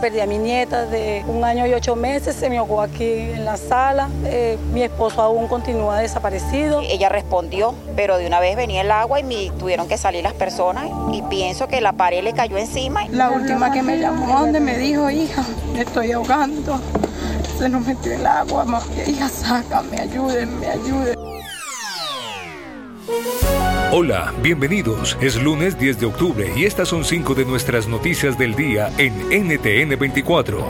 Perdí a mi nieta de un año y ocho meses, se me ahogó aquí en la sala. Eh, mi esposo aún continúa desaparecido. Ella respondió, pero de una vez venía el agua y me tuvieron que salir las personas y pienso que la pared le cayó encima. La última que me llamó, donde me dijo, hija, me estoy ahogando, se nos metió el agua, hija, sácame, ayúdenme, ayúdenme. Hola, bienvenidos. Es lunes 10 de octubre y estas son cinco de nuestras noticias del día en NTN 24.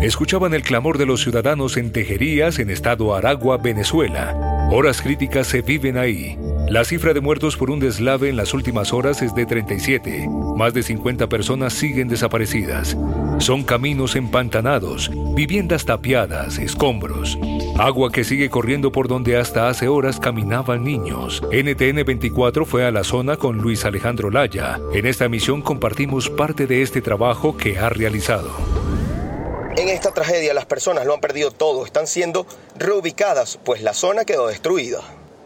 Escuchaban el clamor de los ciudadanos en Tejerías, en estado Aragua, Venezuela. Horas críticas se viven ahí. La cifra de muertos por un deslave en las últimas horas es de 37. Más de 50 personas siguen desaparecidas. Son caminos empantanados, viviendas tapiadas, escombros. Agua que sigue corriendo por donde hasta hace horas caminaban niños. NTN 24 fue a la zona con Luis Alejandro Laya. En esta misión compartimos parte de este trabajo que ha realizado. En esta tragedia las personas lo han perdido todo, están siendo reubicadas, pues la zona quedó destruida.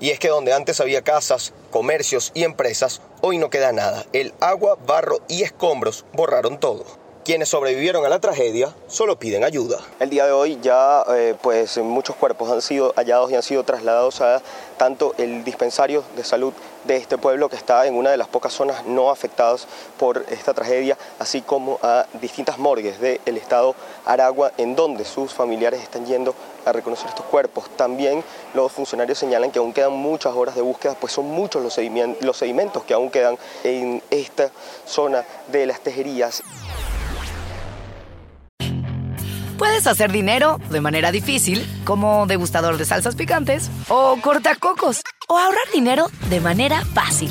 Y es que donde antes había casas, comercios y empresas, hoy no queda nada. El agua, barro y escombros borraron todo. Quienes sobrevivieron a la tragedia solo piden ayuda. El día de hoy ya eh, pues muchos cuerpos han sido hallados y han sido trasladados a tanto el dispensario de salud de este pueblo que está en una de las pocas zonas no afectadas por esta tragedia, así como a distintas morgues del estado Aragua en donde sus familiares están yendo a reconocer estos cuerpos. También los funcionarios señalan que aún quedan muchas horas de búsqueda, pues son muchos los sedimentos que aún quedan en esta zona de las tejerías. Puedes hacer dinero de manera difícil, como degustador de salsas picantes, o cortacocos, o ahorrar dinero de manera fácil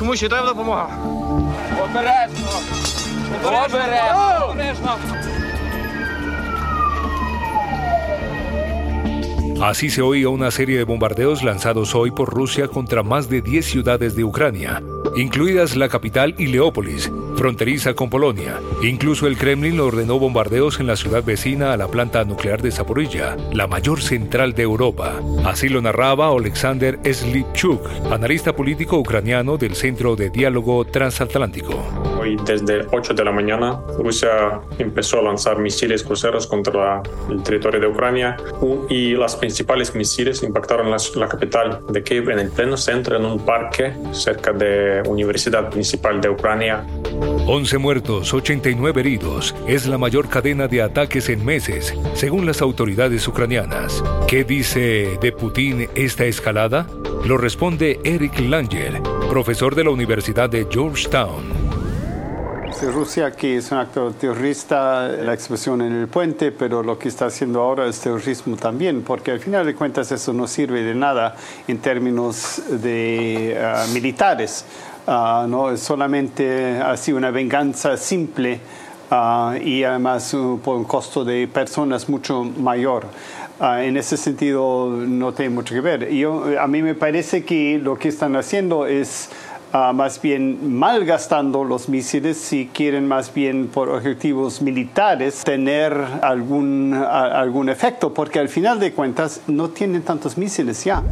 Кому ще треба допомога? Обережно! Обережно! Обережно! Así se oía una serie de bombardeos lanzados hoy por Rusia contra más de 10 ciudades de Ucrania, incluidas la capital y Leópolis, fronteriza con Polonia. Incluso el Kremlin ordenó bombardeos en la ciudad vecina a la planta nuclear de Zaporilla, la mayor central de Europa. Así lo narraba Alexander Slipchuk, analista político ucraniano del Centro de Diálogo Transatlántico. Hoy desde 8 de la mañana Rusia empezó a lanzar misiles cruceros contra el territorio de Ucrania y las principales misiles impactaron la, capital de Kiev en el pleno centro en un parque cerca de Universidad Principal de Ucrania. 11 muertos, 89 heridos. Es la mayor cadena de ataques en meses, según las autoridades ucranianas. ¿Qué dice de Putin esta escalada? Lo responde Eric Langer, profesor de la Universidad de Georgetown. Rusia que es un actor terrorista, la expresión en el puente, pero lo que está haciendo ahora es terrorismo también, porque al final de cuentas eso no sirve de nada en términos de ah, militares. Uh, no es solamente así una venganza simple ah, y además uh, por un costo de personas mucho mayor. en ese sentido no tiene mucho que ver. Yo, a mí me parece que lo que están haciendo es Ah, más bien malgastando los misiles si quieren más bien por objetivos militares tener algún, algún efecto, porque al final de cuentas no tienen tantos misiles ya.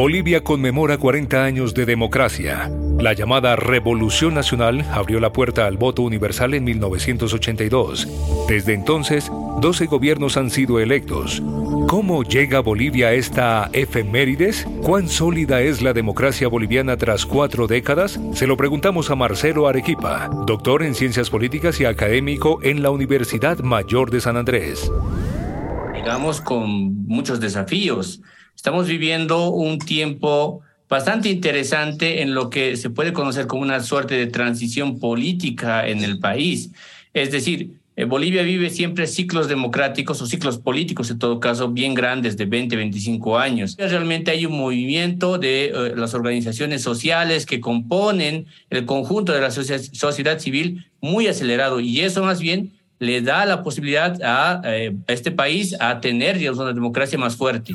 Bolivia conmemora 40 años de democracia. La llamada Revolución Nacional abrió la puerta al voto universal en 1982. Desde entonces, 12 gobiernos han sido electos. ¿Cómo llega Bolivia a esta efemérides? ¿Cuán sólida es la democracia boliviana tras cuatro décadas? Se lo preguntamos a Marcelo Arequipa, doctor en ciencias políticas y académico en la Universidad Mayor de San Andrés. Llegamos con muchos desafíos Estamos viviendo un tiempo bastante interesante en lo que se puede conocer como una suerte de transición política en el país. Es decir, Eh, Bolivia vive siempre ciclos democráticos o ciclos políticos, en todo caso, bien grandes de 20, 25 años. Realmente hay un movimiento de eh, las organizaciones sociales que componen el conjunto de la sociedad civil muy acelerado y eso más bien le da la posibilidad a, eh, este país a tener digamos, una democracia más fuerte.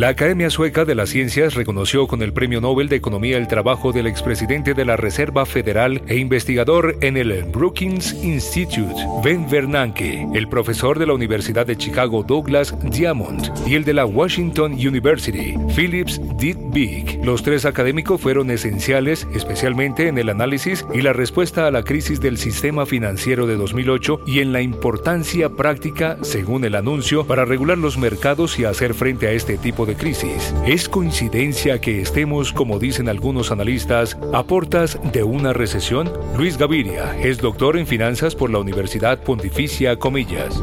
La Academia Sueca de las Ciencias reconoció con el Premio Nobel de Economía el trabajo del expresidente de la Reserva Federal e investigador en el Brookings Institute, Ben Bernanke, el profesor de la Universidad de Chicago Douglas Diamond y el de la Washington University, Phillips Big. Los tres académicos fueron esenciales, especialmente en el análisis y la respuesta a la crisis del sistema financiero de 2008 y en la importancia práctica, según el anuncio, para regular los mercados y hacer frente a este tipo de crisis. ¿Es coincidencia que estemos, como dicen algunos analistas, a portas de una recesión? Luis Gaviria es doctor en finanzas por la Universidad Pontificia Comillas.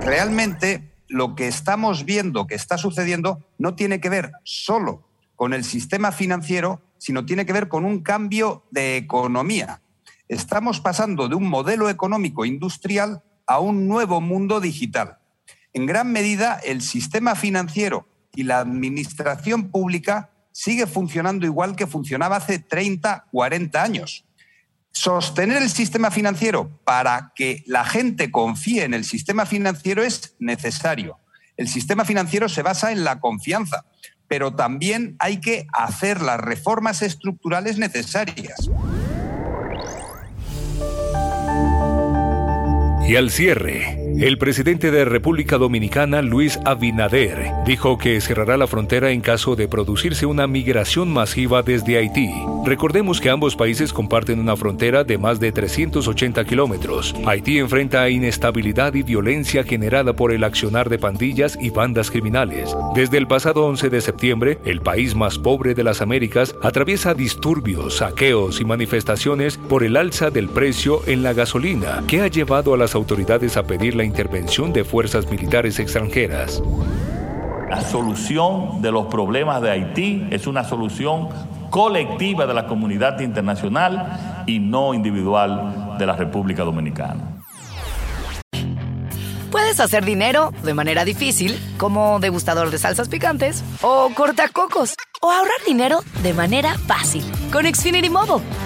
Realmente lo que estamos viendo que está sucediendo no tiene que ver solo con el sistema financiero, sino tiene que ver con un cambio de economía. Estamos pasando de un modelo económico industrial a un nuevo mundo digital. En gran medida, el sistema financiero y la administración pública sigue funcionando igual que funcionaba hace 30, 40 años. Sostener el sistema financiero para que la gente confíe en el sistema financiero es necesario. El sistema financiero se basa en la confianza, pero también hay que hacer las reformas estructurales necesarias. Y al cierre, el presidente de República Dominicana, Luis Abinader, dijo que cerrará la frontera en caso de producirse una migración masiva desde Haití. Recordemos que ambos países comparten una frontera de más de 380 kilómetros. Haití enfrenta inestabilidad y violencia generada por el accionar de pandillas y bandas criminales. Desde el pasado 11 de septiembre, el país más pobre de las Américas atraviesa disturbios, saqueos y manifestaciones por el alza del precio en la gasolina, que ha llevado a las autoridades a pedir la intervención de fuerzas militares extranjeras. La solución de los problemas de Haití es una solución colectiva de la comunidad internacional y no individual de la República Dominicana. Puedes hacer dinero de manera difícil, como degustador de salsas picantes, o cortacocos, o ahorrar dinero de manera fácil con Xfinity Mobile.